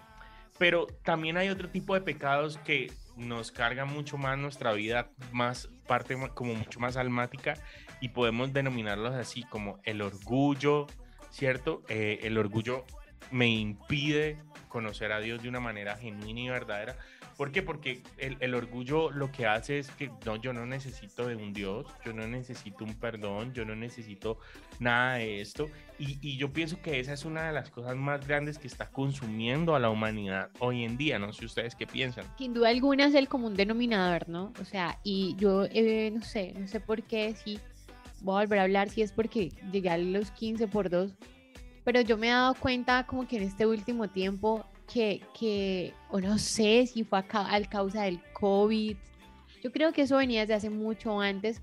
Pero también hay otro tipo de pecados que nos cargan mucho más nuestra vida, más parte como mucho más almática y podemos denominarlos así como el orgullo, ¿cierto? Eh, el orgullo me impide conocer a Dios de una manera genuina y verdadera ¿Por qué? Porque el, el, orgullo lo que hace es que no, yo no necesito de un Dios, yo no necesito un perdón, yo no necesito nada de esto. Y, y, yo pienso que esa es una de las cosas más grandes que está consumiendo a la humanidad hoy en día. No sé ustedes qué piensan. Sin duda alguna es el común denominador, ¿no? O sea, y yo eh, no sé, no sé por qué, si voy a volver a hablar, si es porque llegué a los 15 por 2, pero yo me he dado cuenta como que en este último tiempo que, que, o no sé si fue a, a causa del COVID. Yo creo que eso venía desde hace mucho antes,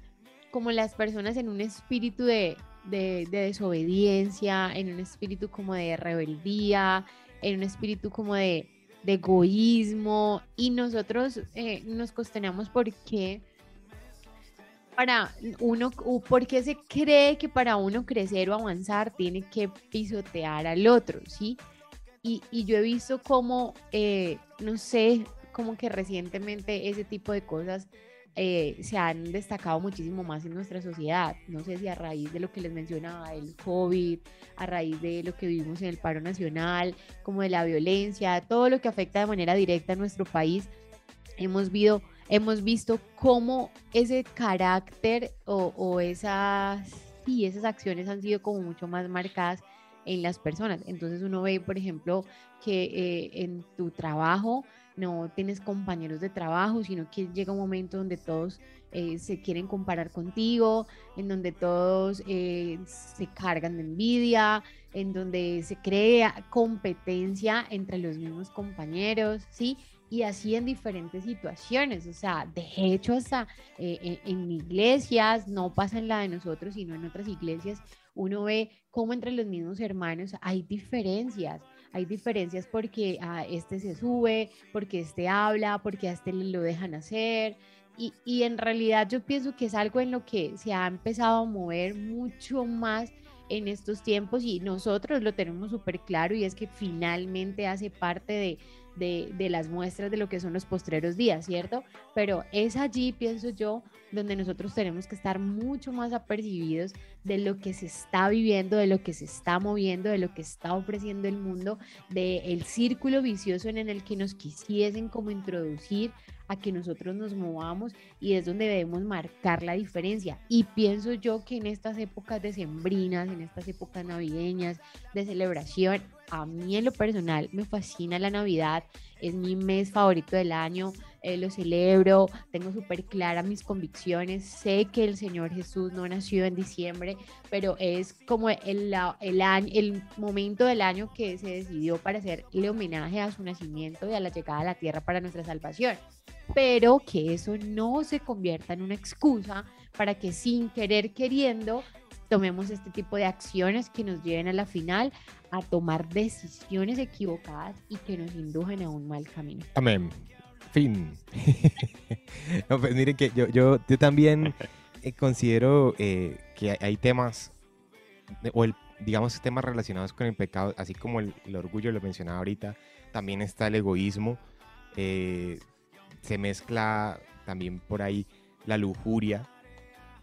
como las personas en un espíritu de, de, de desobediencia, en un espíritu como de rebeldía, en un espíritu como de, de egoísmo, y nosotros eh, nos cuestionamos por qué para uno, porque se cree que para uno crecer o avanzar tiene que pisotear al otro, ¿sí? Y, yo he visto como, eh, no sé, como que recientemente ese tipo de cosas eh, se han destacado muchísimo más en nuestra sociedad. No sé si a raíz de lo que les mencionaba, el COVID, a raíz de lo que vivimos en el paro nacional, como de la violencia, todo lo que afecta de manera directa a nuestro país, hemos visto, hemos visto cómo ese carácter o, esas, y esas acciones han sido como mucho más marcadas en las personas. Entonces uno ve, por ejemplo, que eh, en tu trabajo no tienes compañeros de trabajo, sino que llega un momento donde todos eh, se quieren comparar contigo, en donde todos eh, se cargan de envidia, en donde se crea competencia entre los mismos compañeros, ¿sí? Y así en diferentes situaciones, o sea, de hecho hasta en, en iglesias, no pasa en la de nosotros, sino en otras iglesias, uno ve cómo entre los mismos hermanos hay diferencias. Hay diferencias porque a este se sube, porque este habla, porque a este lo dejan hacer. Y, y en realidad yo pienso que es algo en lo que se ha empezado a mover mucho más en estos tiempos y nosotros lo tenemos súper claro y es que finalmente hace parte de, de, de, las muestras de lo que son los postreros días, ¿cierto? Pero es allí, pienso yo, donde nosotros tenemos que estar mucho más apercibidos de lo que se está viviendo, de lo que se está moviendo, de lo que está ofreciendo el mundo, del el círculo vicioso en el que nos quisiesen como introducir a que nosotros nos movamos y es donde debemos marcar la diferencia. Y pienso yo que en estas épocas decembrinas, en estas épocas navideñas, de celebración, a mí en lo personal me fascina la Navidad, es mi mes favorito del año, eh, lo celebro, tengo súper claras mis convicciones, sé que el Señor Jesús no nació en diciembre, pero es como el, el, año, el momento del año que se decidió para hacerle homenaje a su nacimiento y a la llegada a la tierra para nuestra salvación. Pero que eso no se convierta en una excusa para que sin querer queriendo tomemos este tipo de acciones que nos lleven a la final a tomar decisiones equivocadas y que nos indujen a un mal camino. Amén. Fin. no, pues miren que yo, yo, yo también eh, considero eh, que hay temas, o el, digamos, temas relacionados con el pecado, así como el, orgullo, lo mencionaba ahorita, también está el egoísmo, eh, se mezcla también por ahí la lujuria,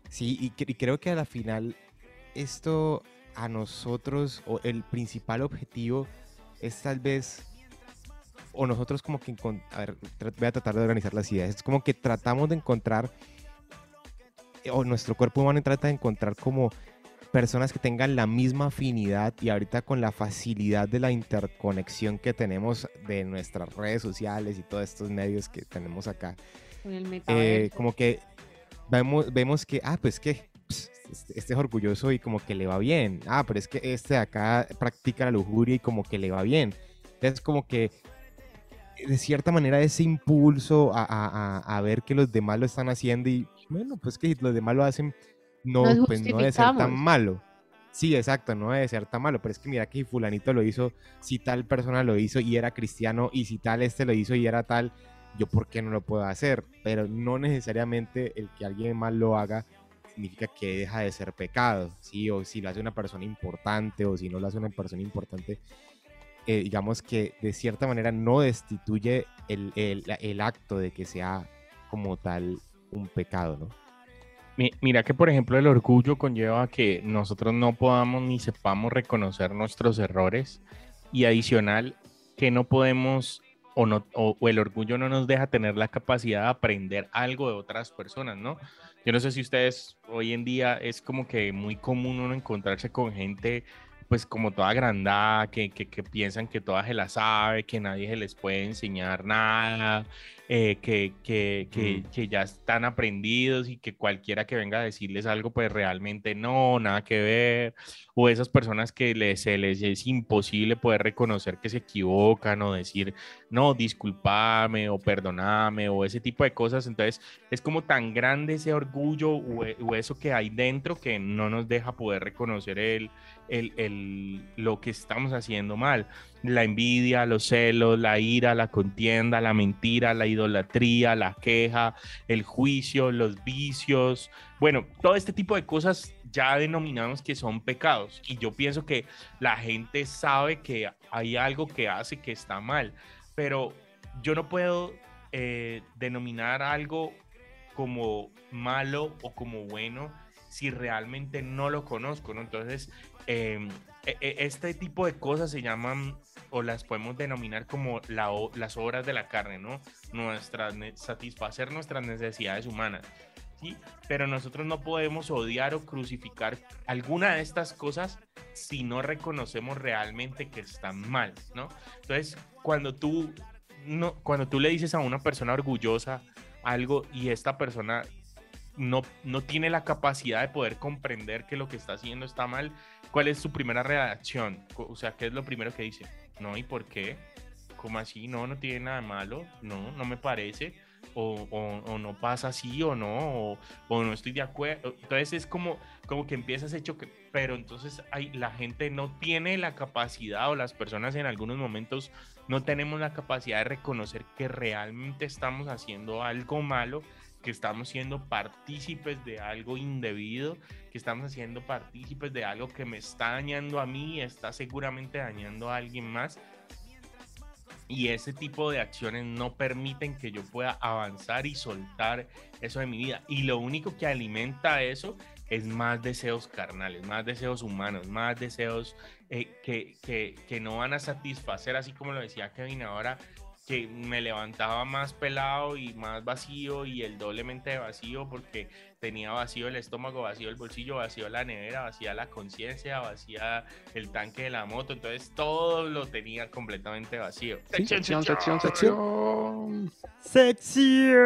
sí, y, y creo que a la final esto a nosotros, o el principal objetivo es tal vez, o nosotros como que, a ver, voy a tratar de organizar las ideas, es como que tratamos de encontrar, o nuestro cuerpo humano trata de encontrar como personas que tengan la misma afinidad y ahorita con la facilidad de la interconexión que tenemos de nuestras redes sociales y todos estos medios que tenemos acá. Eh, como que vemos, vemos que, ah, pues que este, este, es orgulloso y como que le va bien. Ah, pero es que este de acá practica la lujuria y como que le va bien. Entonces como que de cierta manera ese impulso a, a, a, ver que los demás lo están haciendo y bueno, pues que los demás lo hacen, no, pues no debe ser tan malo. Sí, exacto, no debe ser tan malo, pero es que mira que si fulanito lo hizo, si tal persona lo hizo y era cristiano y si tal este lo hizo y era tal, yo por qué no lo puedo hacer, pero no necesariamente el que alguien más lo haga significa que deja de ser pecado, ¿sí? O si lo hace una persona importante o si no lo hace una persona importante, eh, digamos que de cierta manera no destituye el, el, el, acto de que sea como tal un pecado, ¿no? Mira que, por ejemplo, el orgullo conlleva que nosotros no podamos ni sepamos reconocer nuestros errores y adicional que no podemos o, no, o, el orgullo no nos deja tener la capacidad de aprender algo de otras personas, ¿no? Yo no sé si ustedes hoy en día es como que muy común uno encontrarse con gente pues como toda agrandada, que, que, piensan que toda se la sabe, que nadie se les puede enseñar nada, eh, que, que, mm. que, ya están aprendidos y que cualquiera que venga a decirles algo, pues realmente no, nada que ver, o esas personas que les, se les es imposible poder reconocer que se equivocan o decir, no, discúlpame o perdoname o ese tipo de cosas, entonces es como tan grande ese orgullo o, o eso que hay dentro que no nos deja poder reconocer el el, el, lo que estamos haciendo mal. La envidia, los celos, la ira, la contienda, la mentira, la idolatría, la queja, el juicio, los vicios. Bueno, todo este tipo de cosas ya denominamos que son pecados. Y yo pienso que la gente sabe que hay algo que hace que está mal. Pero yo no puedo eh, denominar algo como malo o como bueno si realmente no lo conozco, ¿no? Entonces, Em, e, e, este tipo de cosas se llaman o las podemos denominar como la, las obras de la carne, ¿no? Nuestra, satisfacer nuestras necesidades humanas. ¿sí? Pero nosotros no podemos odiar o crucificar alguna de estas cosas si no reconocemos realmente que están mal, ¿no? Entonces, cuando tú, no, cuando tú le dices a una persona orgullosa algo y esta persona no, no tiene la capacidad de poder comprender que lo que está haciendo está mal, ¿cuál es su primera reacción? O sea, ¿qué es lo primero que dice? No, ¿y por qué? ¿Cómo así? No, no tiene nada malo, no, no me parece, o, o, no pasa así, o no, o, no estoy de acuerdo. Entonces es como, como que empieza ese choque, pero entonces hay, la gente no tiene la capacidad, o las personas en algunos momentos no tenemos la capacidad de reconocer que realmente estamos haciendo algo malo que estamos siendo partícipes de algo indebido, que estamos haciendo partícipes de algo que me está dañando a mí está seguramente dañando a alguien más. Y ese tipo de acciones no permiten que yo pueda avanzar y soltar eso de mi vida. Y lo único que alimenta eso es más deseos carnales, más deseos humanos, más deseos eh, que, que, que no van a satisfacer, así como lo decía Kevin ahora, que me levantaba más pelado y más vacío y el doblemente vacío porque tenía vacío el estómago, vacío el bolsillo, vacío la nevera, vacía la conciencia, vacía el tanque de la moto, entonces todo lo tenía completamente vacío. Sección, sección, sección. Sección.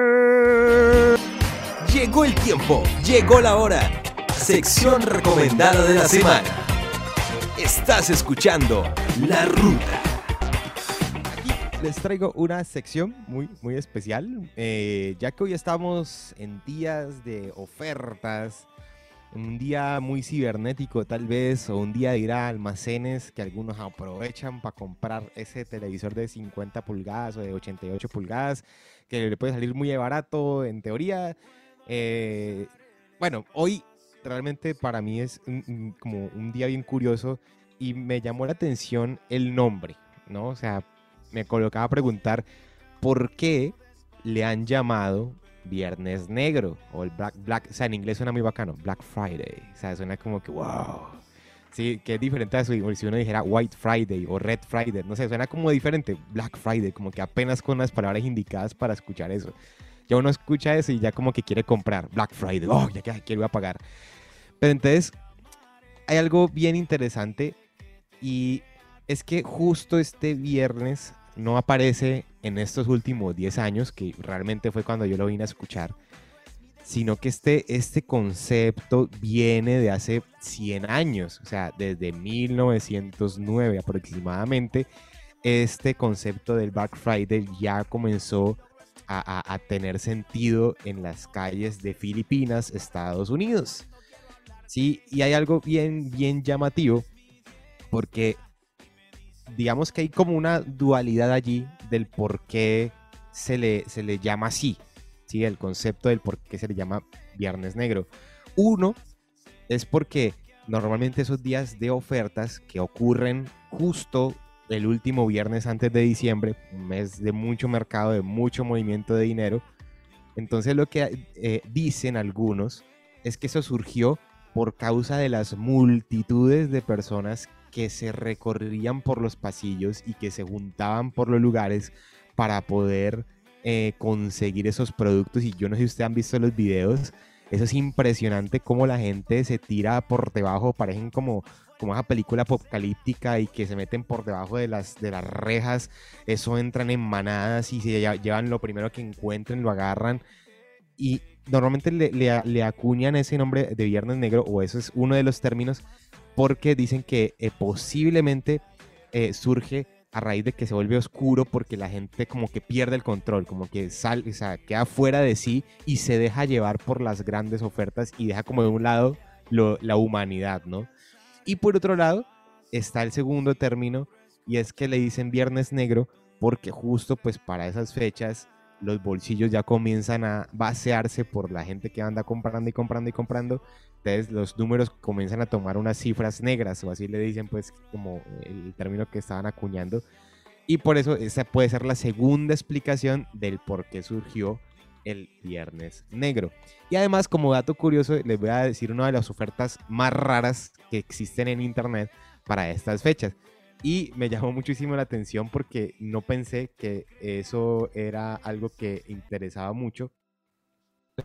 Llegó el tiempo, llegó la hora. Sección recomendada de la semana. Estás escuchando La Ruta. Les traigo una sección muy, muy especial, eh, ya que hoy estamos en días de ofertas, un día muy cibernético tal vez, o un día de ir a almacenes que algunos aprovechan para comprar ese televisor de 50 pulgadas o de 88 pulgadas, que le puede salir muy barato en teoría. Eh, bueno, hoy realmente para mí es un- un- como un día bien curioso y me llamó la atención el nombre, ¿no? O sea, me colocaba a preguntar por qué le han llamado Viernes Negro o el Black, Black, o sea, en inglés suena muy bacano, Black Friday, o sea, suena como que wow. Sí, que es diferente a su- si uno dijera White Friday o Red Friday, no sé, suena como diferente, Black Friday, como que apenas con las palabras indicadas para escuchar eso. Ya uno escucha eso y ya como que quiere comprar Black Friday, oh, ya que quiero pagar. Pero entonces, hay algo bien interesante y es que justo este viernes no aparece en estos últimos 10 años, que realmente fue cuando yo lo vine a escuchar, sino que este, este concepto viene de hace 100 años, o sea, desde 1909 aproximadamente, este concepto del Black Friday ya comenzó a, a- a tener sentido en las calles de Filipinas, Estados Unidos. Sí, y hay algo bien, bien llamativo, porque digamos que hay como una dualidad allí del por qué se le, se le llama así, ¿sí? el concepto del por qué se le llama Viernes Negro. Uno es porque normalmente esos días de ofertas que ocurren justo el último viernes antes de diciembre, un mes de mucho mercado, de mucho movimiento de dinero, entonces lo que eh, dicen algunos es que eso surgió por causa de las multitudes de personas que se recorrían por los pasillos y que se juntaban por los lugares para poder eh, conseguir esos productos. Y yo no sé si ustedes han visto los videos, eso es impresionante cómo la gente se tira por debajo, parecen como, como esa película apocalíptica y que se meten por debajo de las, de las rejas, eso entran en manadas y se lle- llevan lo primero que encuentren, lo agarran. Y normalmente le- le acuñan ese nombre de Viernes Negro, o eso es uno de los términos, porque dicen que eh, posiblemente eh, surge a raíz de que se vuelve oscuro porque la gente como que pierde el control, como que sale, o sea, queda fuera de sí y se deja llevar por las grandes ofertas y deja como de un lado la humanidad, ¿no? Y por otro lado está el segundo término y es que le dicen Viernes Negro porque justo pues para esas fechas los bolsillos ya comienzan a vaciarse por la gente que anda comprando y comprando y comprando. Entonces los números comienzan a tomar unas cifras negras, o así le dicen pues como el término que estaban acuñando. Y por eso esa puede ser la segunda explicación del por qué surgió el Viernes Negro. Y además, como dato curioso, les voy a decir una de las ofertas más raras que existen en Internet para estas fechas. Y me llamó muchísimo la atención porque no pensé que eso era algo que interesaba mucho.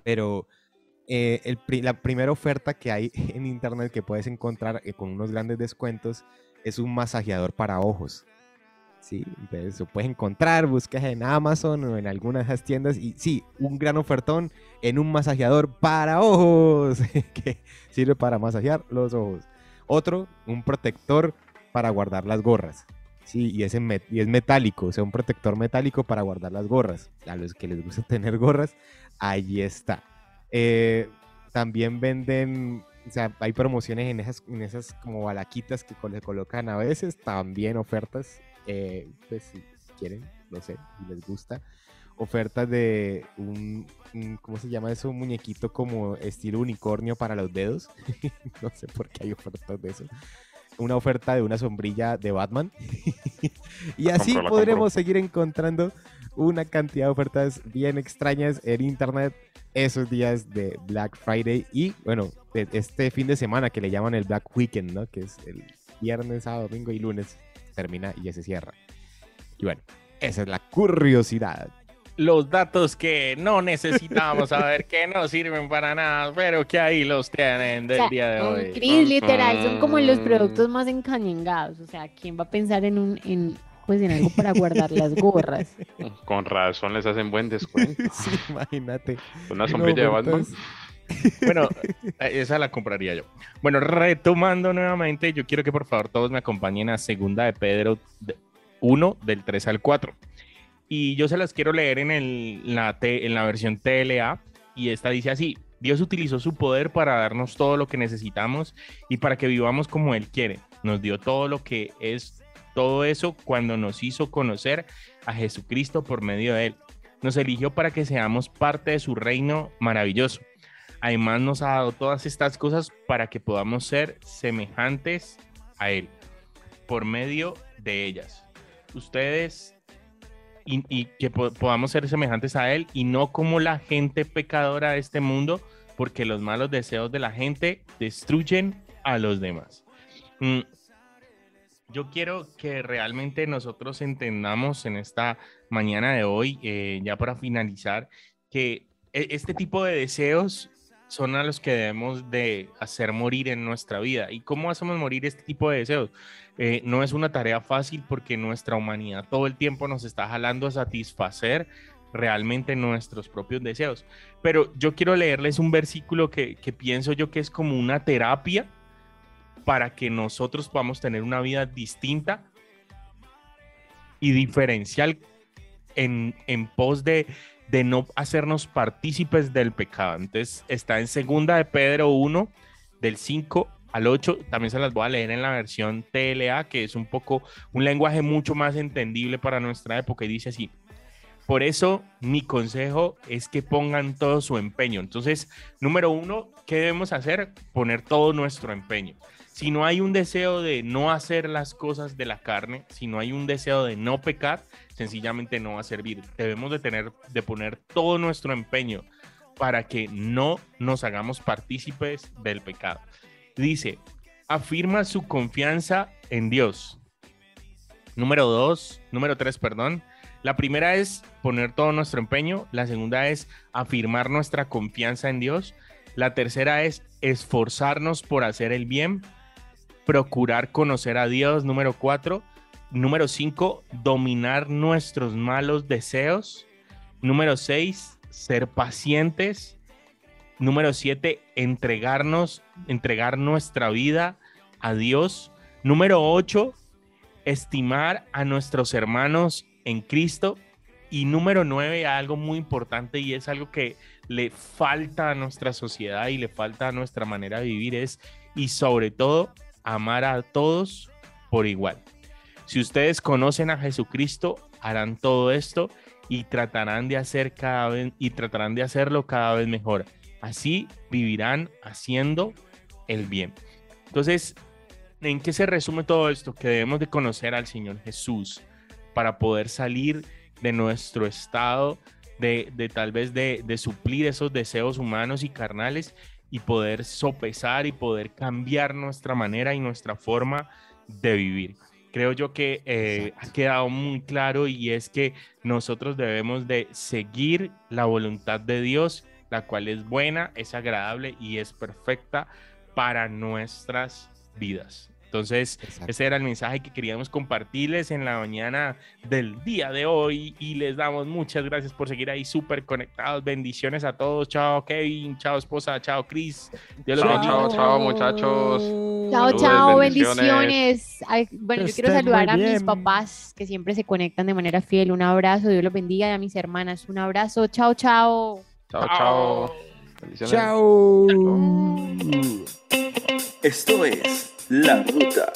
Pero eh, el la primera oferta que hay en internet que puedes encontrar eh, con unos grandes descuentos es un masajeador para ojos. Sí, entonces lo puedes encontrar, buscas en Amazon o en algunas de esas tiendas y sí, un gran ofertón en un masajeador para ojos que sirve para masajear los ojos. Otro, un protector para guardar las gorras. Sí, y, ese met- y es metálico, o sea, un protector metálico para guardar las gorras. A los que les gusta tener gorras, ahí está. Eh, también venden, o sea, hay promociones en esas, en esas como balaquitas que le colocan a veces, también ofertas, eh, pues si quieren, no sé, si les gusta. Ofertas de un, un- ¿cómo se llama eso? Un muñequito como estilo unicornio para los dedos. no sé por qué hay ofertas de eso. Una oferta de una sombrilla de Batman. y así compro, podremos seguir encontrando una cantidad de ofertas bien extrañas en internet esos días de Black Friday y bueno, de este fin de semana que le llaman el Black Weekend, ¿no? Que es el viernes, sábado, domingo y lunes termina y ya se cierra. Y bueno, Esa es la curiosidad. Los datos que no necesitamos saber, que no sirven para nada, pero que ahí los tienen del O sea, día de hoy. Cris, literal, son como los Mm. productos más encañengados. O sea, ¿quién va a pensar en un, en, pues en algo para guardar las gorras? Con razón les hacen buen descuento. Sí, imagínate. Una No, sombrilla de pero Batman. entonces- Bueno, eh, esa la compraría yo. Bueno, retomando nuevamente, yo quiero que por favor todos me acompañen a segunda de Pedro 1 del 3 al 4. Y yo se las quiero leer en, el, la, en la versión TLA y esta dice así, Dios utilizó su poder para darnos todo lo que necesitamos y para que vivamos como Él quiere. Nos dio todo lo que es todo eso cuando nos hizo conocer a Jesucristo por medio de Él. Nos eligió para que seamos parte de su reino maravilloso. Además nos ha dado todas estas cosas para que podamos ser semejantes a Él por medio de ellas. Ustedes y, que po- podamos ser semejantes a Él y no como la gente pecadora de este mundo, porque los malos deseos de la gente destruyen a los demás. Mm, Yo quiero que realmente nosotros entendamos en esta mañana de hoy, eh, ya para finalizar, que e- este tipo de deseos son a los que debemos de hacer morir en nuestra vida. ¿Y cómo hacemos morir este tipo de deseos? Eh, no es una tarea fácil porque nuestra humanidad todo el tiempo nos está jalando a satisfacer realmente nuestros propios deseos. Pero yo quiero leerles un versículo que, que pienso yo que es como una terapia para que nosotros podamos tener una vida distinta y diferencial en, en pos de, de no hacernos partícipes del pecado. Entonces está en segunda de Pedro 1, del 5 al 8. También se las voy a leer en la versión TLA, que es un poco un lenguaje mucho más entendible para nuestra época y dice así. Por eso mi consejo es que pongan todo su empeño. Entonces, número uno, ¿qué debemos hacer? Poner todo nuestro empeño. Si no hay un deseo de no hacer las cosas de la carne, si no hay un deseo de no pecar, sencillamente no va a servir. Debemos de tener, de poner todo nuestro empeño para que no nos hagamos partícipes del pecado. Dice, afirma su confianza en Dios. Número dos, número tres, perdón. La primera es poner todo nuestro empeño. La segunda es afirmar nuestra confianza en Dios. La tercera es esforzarnos por hacer el bien. Procurar conocer a Dios. Número cuatro. Número cinco, dominar nuestros malos deseos. Número seis, ser pacientes. Número siete, entregarnos, entregar nuestra vida a Dios. Número ocho, estimar a nuestros hermanos en Cristo. Y número nueve, algo muy importante y es algo que le falta a nuestra sociedad y le falta a nuestra manera de vivir es, y sobre todo, amar a todos por igual. Si ustedes conocen a Jesucristo, harán todo esto y tratarán de hacer cada vez y tratarán de hacerlo cada vez mejor. Así vivirán haciendo el bien. Entonces, ¿en qué se resume todo esto? Que debemos de conocer al Señor Jesús para poder salir de nuestro estado de, de tal vez de, de suplir esos deseos humanos y carnales y poder sopesar y poder cambiar nuestra manera y nuestra forma de vivir. Creo yo que eh, ha quedado muy claro y es que nosotros debemos de seguir la voluntad de Dios, la cual es buena, es agradable y es perfecta para nuestras vidas. Entonces, Exacto. ese era el mensaje que queríamos compartirles en la mañana del día de hoy y les damos muchas gracias por seguir ahí súper conectados. Bendiciones a todos. Chao Kevin, chao esposa, chao Chris. Dios los Chao, bendiga. chao, chao, muchachos. Chao, chao, bendiciones. bendiciones. Ay, bueno, Que yo quiero saludar a mis papás que siempre se conectan de manera fiel. Un abrazo, Dios los bendiga. Y a mis hermanas, un abrazo. Chao, chao. Chao, chao. Bendiciones. Chao. Esto es La Ruta.